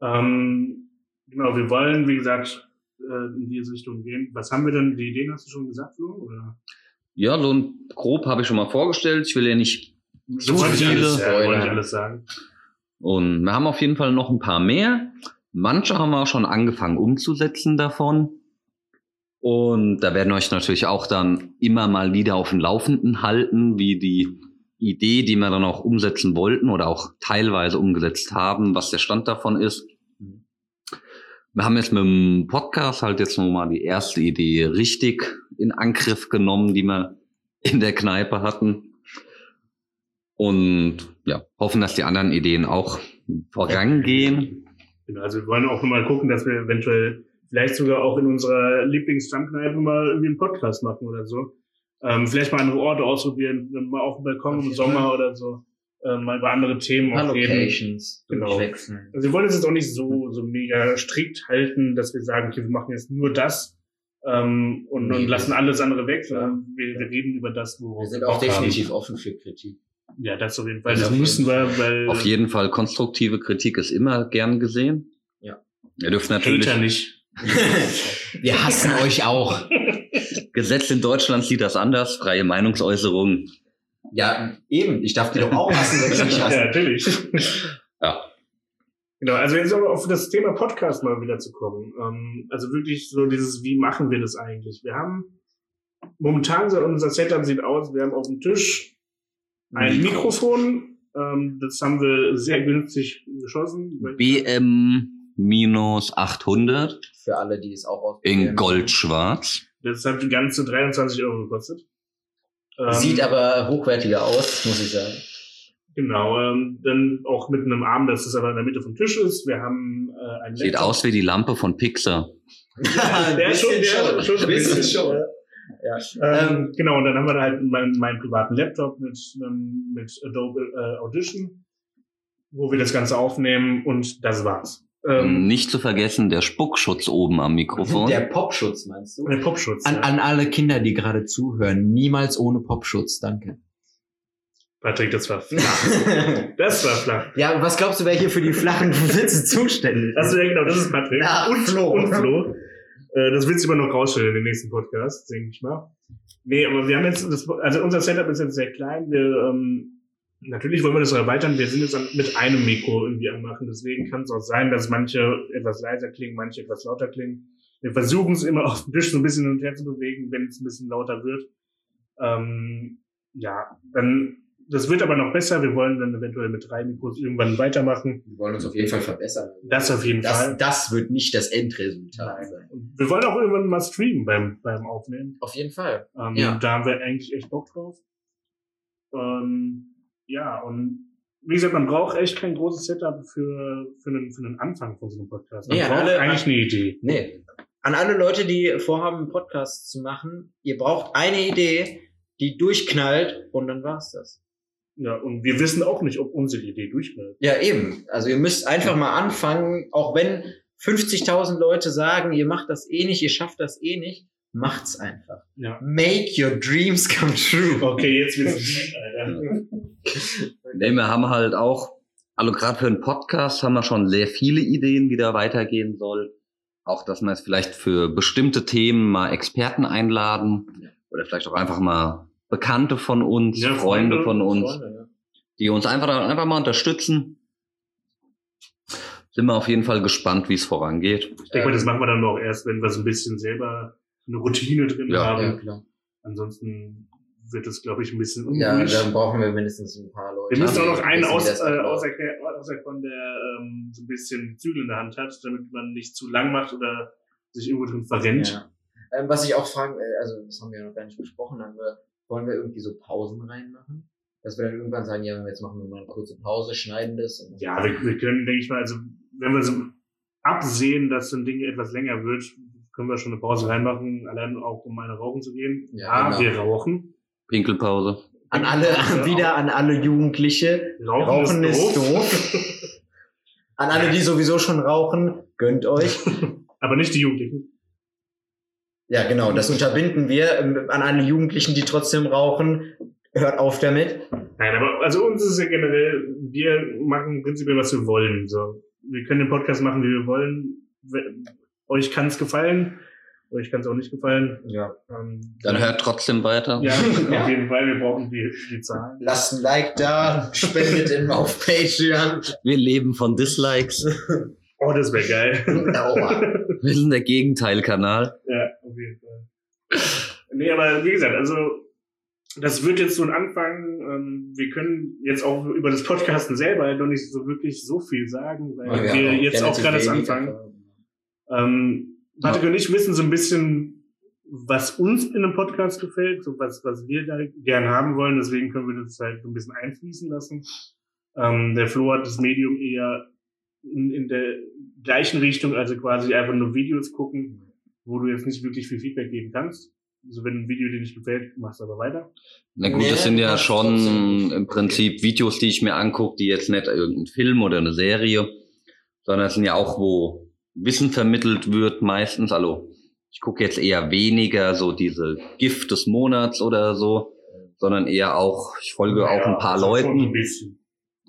Ähm, genau, wir wollen, wie gesagt, äh, in diese Richtung gehen. Was haben wir denn, die Ideen hast du schon gesagt, Flo? Oder? Ja, so ein grob habe ich schon mal vorgestellt. Ich will ja nicht so viele. Alles, ja, wollte ich alles sagen. Und wir haben auf jeden Fall noch ein paar mehr. Manche haben wir auch schon angefangen umzusetzen davon. Und da werden euch natürlich auch dann immer mal wieder auf dem Laufenden halten, wie die Idee, die wir dann auch umsetzen wollten oder auch teilweise umgesetzt haben, was der Stand davon ist. wir haben jetzt mit dem Podcast halt jetzt nochmal die erste Idee richtig in Angriff genommen, die wir in der Kneipe hatten. Und ja, hoffen, dass die anderen Ideen auch vorangehen. Genau, also wir wollen auch nochmal gucken, dass wir eventuell vielleicht sogar auch in unserer Lieblingsstammkneipe mal irgendwie einen Podcast machen oder so. Ähm, vielleicht mal andere Orte ausprobieren, mal auf dem Balkon im Sommer oder so äh, mal über andere Themen auch reden. Locations genau. Wechseln. Also wir wollen es jetzt auch nicht so, so mega strikt halten, dass wir sagen, okay, wir machen jetzt nur das ähm, und, nee, und lassen alles andere weg, sondern wir, wir reden über das, wo wir sind auch definitiv haben. offen für Kritik. Ja, das auf jeden Fall. Das müssen wir, weil auf jeden Fall konstruktive Kritik ist immer gern gesehen. Ja. Ihr dürft natürlich Hater nicht. <laughs> wir hassen euch auch. Gesetz in Deutschland sieht das anders. Freie Meinungsäußerung ja, eben. Ich darf die doch auch hassen, wenn ich nicht <laughs> hasse. ja, natürlich. ja. Genau, also jetzt aber auf das Thema Podcast mal wieder zu kommen. Ähm, also wirklich so dieses, wie machen wir das eigentlich? Wir haben momentan so unser Setup sieht aus, wir haben auf dem Tisch ein Mikro. Mikrofon, ähm, das haben wir sehr günstig geschossen. BM minus 800. Für alle, die es auch aus In Goldschwarz. Das hat die ganze 23 Euro gekostet. Ähm, Sieht aber hochwertiger aus, muss ich sagen. Genau, ähm, dann auch mit einem Arm, dass es aber in der Mitte vom Tisch ist. Wir haben äh, ein Sieht aus wie die Lampe von Pixar. Ja, <laughs> der schon, der schon, schon, ein bisschen schon. Ja. Ähm, genau, und dann haben wir da halt meinen, meinen privaten Laptop mit, mit Adobe äh, Audition, wo wir das Ganze aufnehmen und das war's. Ähm, Nicht zu vergessen, der Spuckschutz oben am Mikrofon. Der Popschutz, meinst du? Der Popschutz. An, ja. an alle Kinder, die gerade zuhören, niemals ohne Popschutz, danke. Patrick, das war flach. <laughs> das war flach. Ja, was glaubst du, wer hier für die flachen Witze zuständig ist? ja genau, das ist Patrick. Na, und Flo. Und Flo. Äh, das willst du immer noch rausstellen in den nächsten Podcast, denke ich mal. Nee, aber wir haben jetzt, das, also unser Setup ist jetzt sehr klein. Wir ähm, Natürlich wollen wir das erweitern. Wir sind jetzt mit einem Mikro irgendwie am machen. Deswegen kann es auch sein, dass manche etwas leiser klingen, manche etwas lauter klingen. Wir versuchen es immer <laughs> auf dem Tisch so ein bisschen hin und her zu bewegen, wenn es ein bisschen lauter wird. Ähm, ja, dann, das wird aber noch besser. Wir wollen dann eventuell mit drei Mikros irgendwann weitermachen. Wir wollen uns auf jeden Fall verbessern. Das auf jeden das, Fall. Das wird nicht das Endresultat Nein. sein. Wir wollen auch irgendwann mal streamen beim, beim Aufnehmen. Auf jeden Fall. Ähm, ja. Da haben wir eigentlich echt Bock drauf. Ähm, ja, und wie gesagt, man braucht echt kein großes Setup für, für, einen, für einen Anfang von so einem Podcast. Man nee, braucht alle, eigentlich eine Idee. Nee. An alle Leute, die vorhaben, einen Podcast zu machen, ihr braucht eine Idee, die durchknallt und dann war's das. Ja, und wir wissen auch nicht, ob unsere Idee durchknallt. Ja, eben. Also ihr müsst einfach mal anfangen, auch wenn 50.000 Leute sagen, ihr macht das eh nicht, ihr schafft das eh nicht, macht's einfach. Ja. Make your dreams come true. Okay, jetzt wird's <laughs> Alter. nee, wir haben halt auch, also gerade für einen Podcast haben wir schon sehr viele Ideen, wie der weitergehen soll. Auch, dass wir jetzt vielleicht für bestimmte Themen mal Experten einladen oder vielleicht auch einfach mal Bekannte von uns, ja, Freunde, Freunde, von uns, Freunde, ja. die uns einfach, einfach mal unterstützen. Sind wir auf jeden Fall gespannt, wie es vorangeht. Ich denke mal, das machen wir dann noch erst, wenn wir so ein bisschen selber eine Routine drin ja, haben. Ja, klar. Ansonsten wird es, glaube ich, ein bisschen unruhig. Ja, dann brauchen wir mindestens ein paar Leute. Wir müssen auch noch einen aus, äh, von der ähm, so ein bisschen Zügel in der Hand hat, damit man nicht zu lang macht oder sich irgendwo drin verrennt. Ja. Ähm, was ich auch fragen, äh, also das haben wir ja noch gar nicht besprochen, haben wir, wollen wir irgendwie so Pausen reinmachen? Dass wir dann irgendwann sagen, ja, jetzt machen wir mal eine kurze Pause, schneiden das. ja, wir, wir können, denke ich mal, also wenn wir so absehen, dass so ein Ding etwas länger wird, können wir schon eine Pause reinmachen, allein auch um eine rauchen zu gehen. Ja, genau. wir rauchen. Pinkelpause. An alle, ja, <laughs> wieder an alle Jugendliche. Rauchen, rauchen ist, ist doof. doof. <laughs> an alle, die sowieso schon rauchen, gönnt euch. <laughs> Aber nicht die Jugendlichen. Ja, genau, das unterbinden wir. Ähm, an alle Jugendlichen, die trotzdem rauchen, hört auf damit. Nein, aber also uns ist ja generell, wir machen prinzipiell, was wir wollen. So, wir können den Podcast machen, wie wir wollen euch kann es gefallen, euch kann es auch nicht gefallen. Ja. Ähm, Dann hört trotzdem weiter. Ja, <laughs> auf jeden Fall, wir brauchen die, die Zahlen. Lasst ein Like da, spendet ihm auf Patreon. Wir leben von Dislikes. Oh, das wäre geil. <laughs> wir sind der Gegenteilkanal. Ja, auf jeden Fall. Nee, aber wie gesagt, also das wird jetzt so ein Anfang. Ähm, wir können jetzt auch über das Podcasten selber noch nicht so wirklich so viel sagen, weil wir, wir jetzt auch gerade das anfangen. Ähm, Patrick und ich wissen so ein bisschen, was uns in einem Podcast gefällt, so was, was wir da gern haben wollen. Deswegen können wir das halt so ein bisschen einfließen lassen. Ähm, der Flo hat das Medium eher in, in der gleichen Richtung, also quasi einfach nur Videos gucken, wo du jetzt nicht wirklich viel Feedback geben kannst. Also wenn ein Video dir nicht gefällt, machst du aber weiter. Na gut, das sind ja schon im Prinzip Videos, die ich mir angucke, die jetzt nicht irgendein Film oder eine Serie, sondern es sind ja auch, wo Wissen vermittelt wird meistens. Also ich gucke jetzt eher weniger so diese Gift des Monats oder so, sondern eher auch, ich folge ja, auch ein paar Leuten. Ein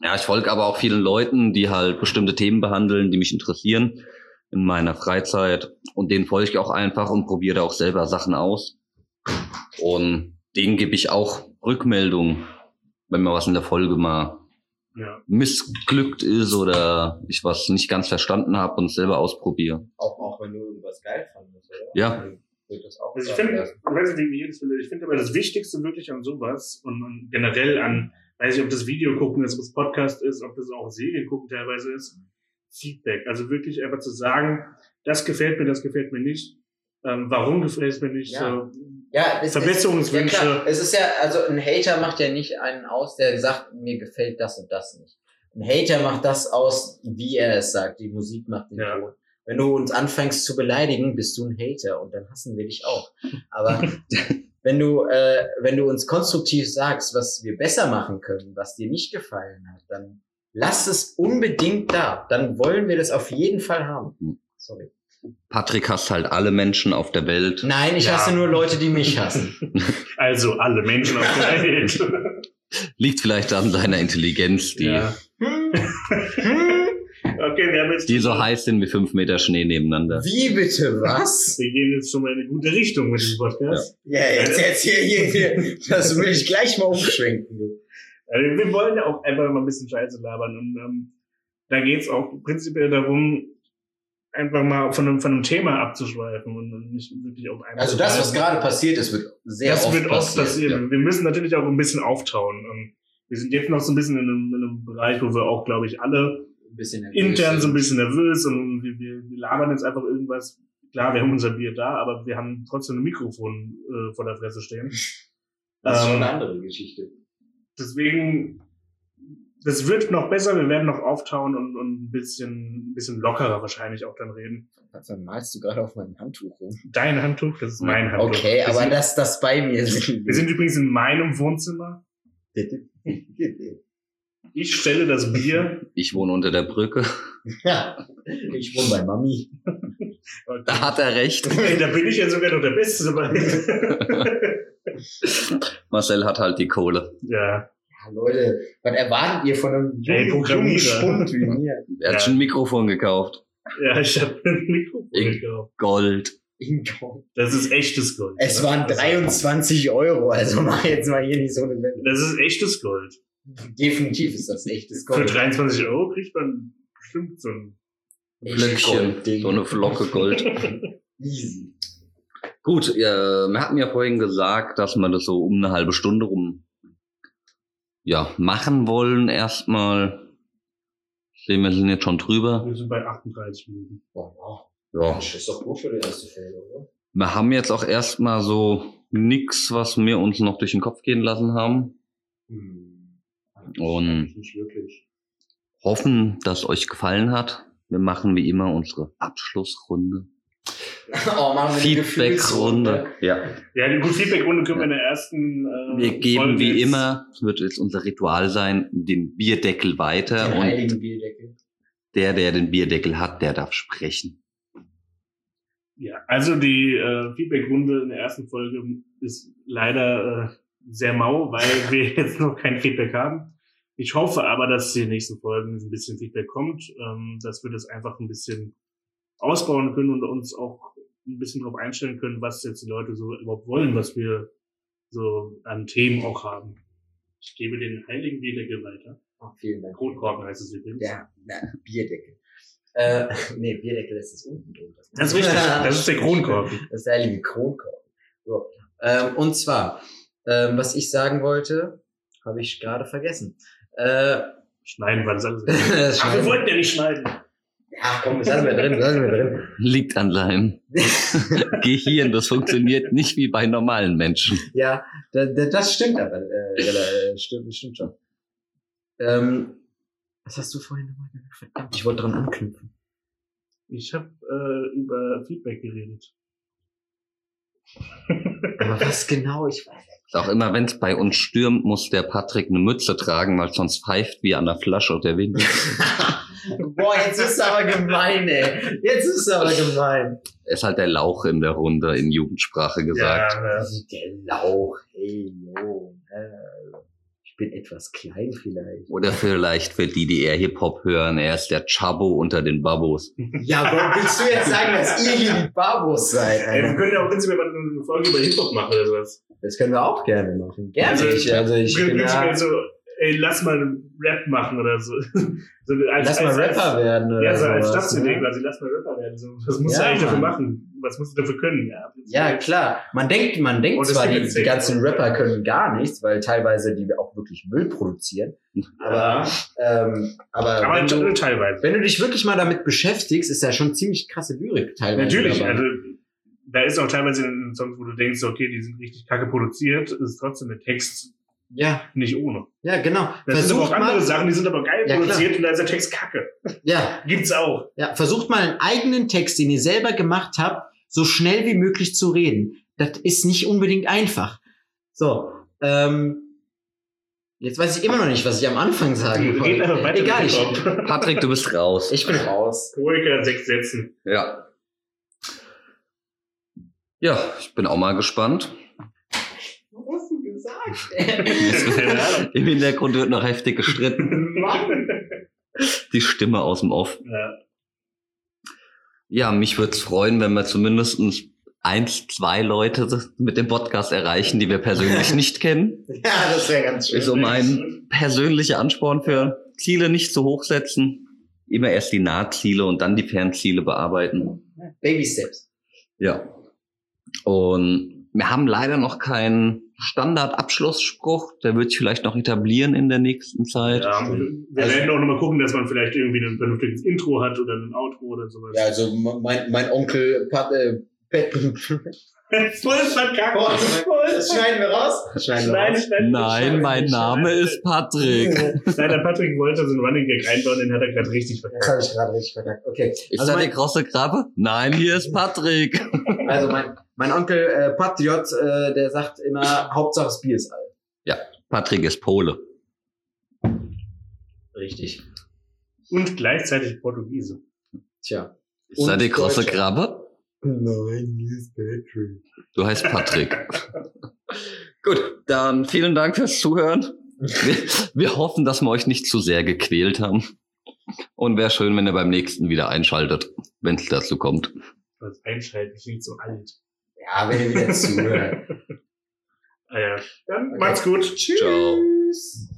ja, ich folge aber auch vielen Leuten, die halt bestimmte Themen behandeln, die mich interessieren in meiner Freizeit. Und denen folge ich auch einfach und probiere auch selber Sachen aus. Und denen gebe ich auch Rückmeldungen, wenn mir was in der Folge mal ja. missglückt ist oder ich was nicht ganz verstanden habe und selber ausprobiere. Auch, auch wenn du irgendwas geil fandest, oder? Ja. Also ich finde, ich finde aber das Wichtigste wirklich an sowas und, und generell an, weiß ich, ob das Video gucken ist, ob das Podcast ist, ob das auch Serien gucken teilweise ist, Feedback. Also wirklich einfach zu sagen, das gefällt mir, das gefällt mir nicht. Ähm, warum gefällt es mir nicht? Ja. So, ja, es, Verbesserungswünsche. Es, ja, es ist ja, also ein Hater macht ja nicht einen aus, der sagt, mir gefällt das und das nicht. Ein Hater macht das aus, wie er es sagt. Die Musik macht den ja. Ton. Wenn du uns anfängst zu beleidigen, bist du ein Hater und dann hassen wir dich auch. Aber <laughs> wenn du, äh, wenn du uns konstruktiv sagst, was wir besser machen können, was dir nicht gefallen hat, dann lass es unbedingt da. Dann wollen wir das auf jeden Fall haben. Hm. Sorry. Patrick hasst halt alle Menschen auf der Welt. Nein, ich ja. hasse nur Leute, die mich hassen. <laughs> Also alle Menschen auf der Welt. <laughs> Liegt vielleicht an seiner Intelligenz, die, ja. <laughs> okay, wir haben jetzt die so heiß sind wie fünf Meter Schnee nebeneinander. Wie bitte, was? Wir gehen jetzt schon mal in eine gute Richtung mit diesem Podcast. Ja, ja jetzt erzähl hier, hier, das will ich gleich mal umschwenken. Du. Also wir wollen ja auch einfach mal ein bisschen Scheiße labern und ähm, da geht's auch prinzipiell darum, einfach mal von einem, von einem Thema abzuschweifen und nicht wirklich auf einen. Also das, was gerade passiert ist, wird sehr das oft wird oft passieren. Ja. Wir müssen natürlich auch ein bisschen auftauen. Ähm, wir sind jetzt noch so ein bisschen in einem, in einem Bereich, wo wir auch, glaube ich, alle intern so ein bisschen nervös und wir, wir, wir labern jetzt einfach irgendwas. Klar, wir haben unser Bier da, aber wir haben trotzdem ein Mikrofon äh, vor der Fresse stehen. Das ist ähm, schon eine andere Geschichte. Deswegen das wird noch besser, wir werden noch auftauen und, und ein bisschen, ein bisschen lockerer wahrscheinlich auch dann reden. Dann malst du gerade auf meinem Handtuch rum? Dein Handtuch, das ist mein Handtuch. Okay, wir aber sind, das, das bei mir ist. Wir sind übrigens in meinem Wohnzimmer. <laughs> Ich stelle das Bier. Ich wohne unter der Brücke. Ja, ich wohne bei Mami. Okay. Da hat er recht. da bin ich ja sogar noch der Beste. <laughs> Marcel hat halt die Kohle. Ja. Ja, Leute, was erwartet ihr von einem jungen, jungen Spund wie mir? Er hat schon ein Mikrofon gekauft. Ja, ich habe ein Mikrofon In gekauft. Gold. In Gold. Das ist echtes Gold. Es waren 23 Euro, also <laughs> mach jetzt mal hier nicht so eine Welle. Das ist echtes Gold. Definitiv ist das echtes Gold. Für 23 Euro kriegt man bestimmt so ein Blöckchen, so eine Flocke Gold. <laughs> Easy. Gut, ja, wir hatten ja vorhin gesagt, dass man das so um eine halbe Stunde rum ja, machen wollen erstmal. Sehen wir sind jetzt schon drüber. Wir sind bei 38 Minuten. Oh, wow. Ja. Das ist doch gut für die erste Folge, oder? Wir haben jetzt auch erstmal so nix, was wir uns noch durch den Kopf gehen lassen haben. Hm. Und hoffen, dass euch gefallen hat. Wir machen wie immer unsere Abschlussrunde. Oh, wir Feedback-Runde. Ja. Ja, die gute Feedback-Runde können wir in der ersten. Äh, wir geben wie immer, das wird jetzt unser Ritual sein, den Bierdeckel weiter. Den und heiligen Bierdeckel. Der, der den Bierdeckel hat, der darf sprechen. Ja, also die äh, Feedback-Runde in der ersten Folge ist leider äh, sehr mau, weil <laughs> wir jetzt noch kein Feedback haben. Ich hoffe aber, dass die nächsten Folgen ein bisschen Feedback kommt, ähm, dass wir das einfach ein bisschen ausbauen können und uns auch ein bisschen darauf einstellen können, was jetzt die Leute so überhaupt wollen, was wir so an Themen auch haben. Ich gebe den heiligen Bierdeckel weiter. Ach, vielen Dank. Kronkorken heißt es übrigens. Ja, na, Bierdeckel. Äh, nee, Bierdeckel ist das unten drunter. Das ist richtig. Das ist der Kronkorken. <laughs> Das ist der heilige Kronkorken. So. Ähm, und zwar, ähm, was ich sagen wollte, habe ich gerade vergessen. Äh, schneiden war das alles. Ach, wir wollten ja nicht schneiden. Ja, komm, das lassen wir drin, das lassen wir drin. Liegt an seinem <laughs> Gehirn. Das funktioniert nicht wie bei normalen Menschen. Ja, das, das stimmt aber. Äh, äh, stimmt, stimmt schon. Ähm, was hast du vorhin nochmal gesagt? Verdammt, ich wollte dran anknüpfen. Ich habe äh, über Feedback geredet. Aber was genau? Ich weiß nicht. Auch immer, wenn es bei uns stürmt, muss der Patrick eine Mütze tragen, weil sonst pfeift wie an der Flasche und der Wind. <laughs> Boah, jetzt ist aber gemein, ey. Jetzt ist aber gemein. Er ist halt der Lauch in der Runde in Jugendsprache gesagt. Ja, ja. Der Lauch, ey, jo. Ich bin etwas klein vielleicht. Oder vielleicht für die, die eher Hip-Hop hören, er ist der Chabo unter den Babos. Ja, warum willst du jetzt sagen, dass ihr hier die Babos seid? Ey, wir können ja auch prinzipiell eine Folge über Hip-Hop machen oder sowas. Das können wir auch gerne machen. Gerne. Also, ich, also ich bin ja, so, ey, lass mal Rap machen oder so. <laughs> so als, lass mal als, Rapper werden oder Ja, so als Stadtidee ne? quasi, lass mal Rapper werden. So, was musst ja, du eigentlich Mann. dafür machen? Was musst du dafür können? Ja, ja klar. Man denkt, man denkt zwar, die, die ganzen Rapper können gar nichts, weil teilweise die auch wirklich Müll produzieren. Aber, ja. ähm, aber, aber wenn, du, teilweise. wenn du dich wirklich mal damit beschäftigst, ist ja schon ziemlich krasse Lyrik teilweise. Natürlich, dabei. also da ist auch teilweise ein Song, wo du denkst, okay, die sind richtig kacke produziert, ist trotzdem der Text ja. Nicht ohne. Ja, genau. Da sind aber auch andere mal, Sachen, die sind aber geil ja, produziert klar. und da ist der Text kacke. Ja. Gibt's auch. Ja, versucht mal einen eigenen Text, den ihr selber gemacht habt, so schnell wie möglich zu reden. Das ist nicht unbedingt einfach. So, ähm, Jetzt weiß ich immer noch nicht, was ich am Anfang sagen wollte. Egal, ich. <laughs> Patrick, du bist raus. Ich bin raus. Poika sechs Sätzen. Ja. Ja, ich bin auch mal gespannt. <laughs> Im Hintergrund wird noch heftig gestritten. Die Stimme aus dem Off. Ja, ja mich würde es freuen, wenn wir zumindest eins, zwei Leute mit dem Podcast erreichen, die wir persönlich <laughs> nicht kennen. Ja, das wäre ganz schön. Ist um ein persönlicher Ansporn für Ziele nicht zu hoch setzen. Immer erst die Nahziele und dann die Fernziele bearbeiten. Baby Steps. Ja. Und wir haben leider noch keinen Standardabschlussspruch, der wird sich vielleicht noch etablieren in der nächsten Zeit. Ja, wir also, werden auch nochmal gucken, dass man vielleicht irgendwie ein vernünftiges Intro hat oder ein Outro oder sowas. Ja, also mein, mein Onkel Pat, äh, Voll <laughs> verkackt. Das schneiden wir raus. Schneiden wir raus. Nein, mein Name ist Patrick. <laughs> Nein, der Patrick wollte so einen Running Gag einbauen, den hat er gerade richtig verkackt. Das habe ich gerade richtig verkackt. Okay. Ist also da die große Krabbe? Nein, hier ist Patrick. Also mein, mein Onkel äh, Patriot, äh, der sagt immer, <laughs> Hauptsache das Bier ist alt. Ja, Patrick ist Pole. Richtig. Und gleichzeitig Portugiese. Tja. Ist da die große Krabbe? Nein, hier ist Patrick. Du heißt Patrick. <laughs> Gut, dann vielen Dank fürs Zuhören. Wir, wir hoffen, dass wir euch nicht zu sehr gequält haben. Und wäre schön, wenn ihr beim nächsten wieder einschaltet, wenn es dazu kommt. Das Einschalten klingt so alt. Ja, wenn ihr wieder <laughs> zuhört. ah ja. Dann okay. macht's gut. Tschüss. Ciao.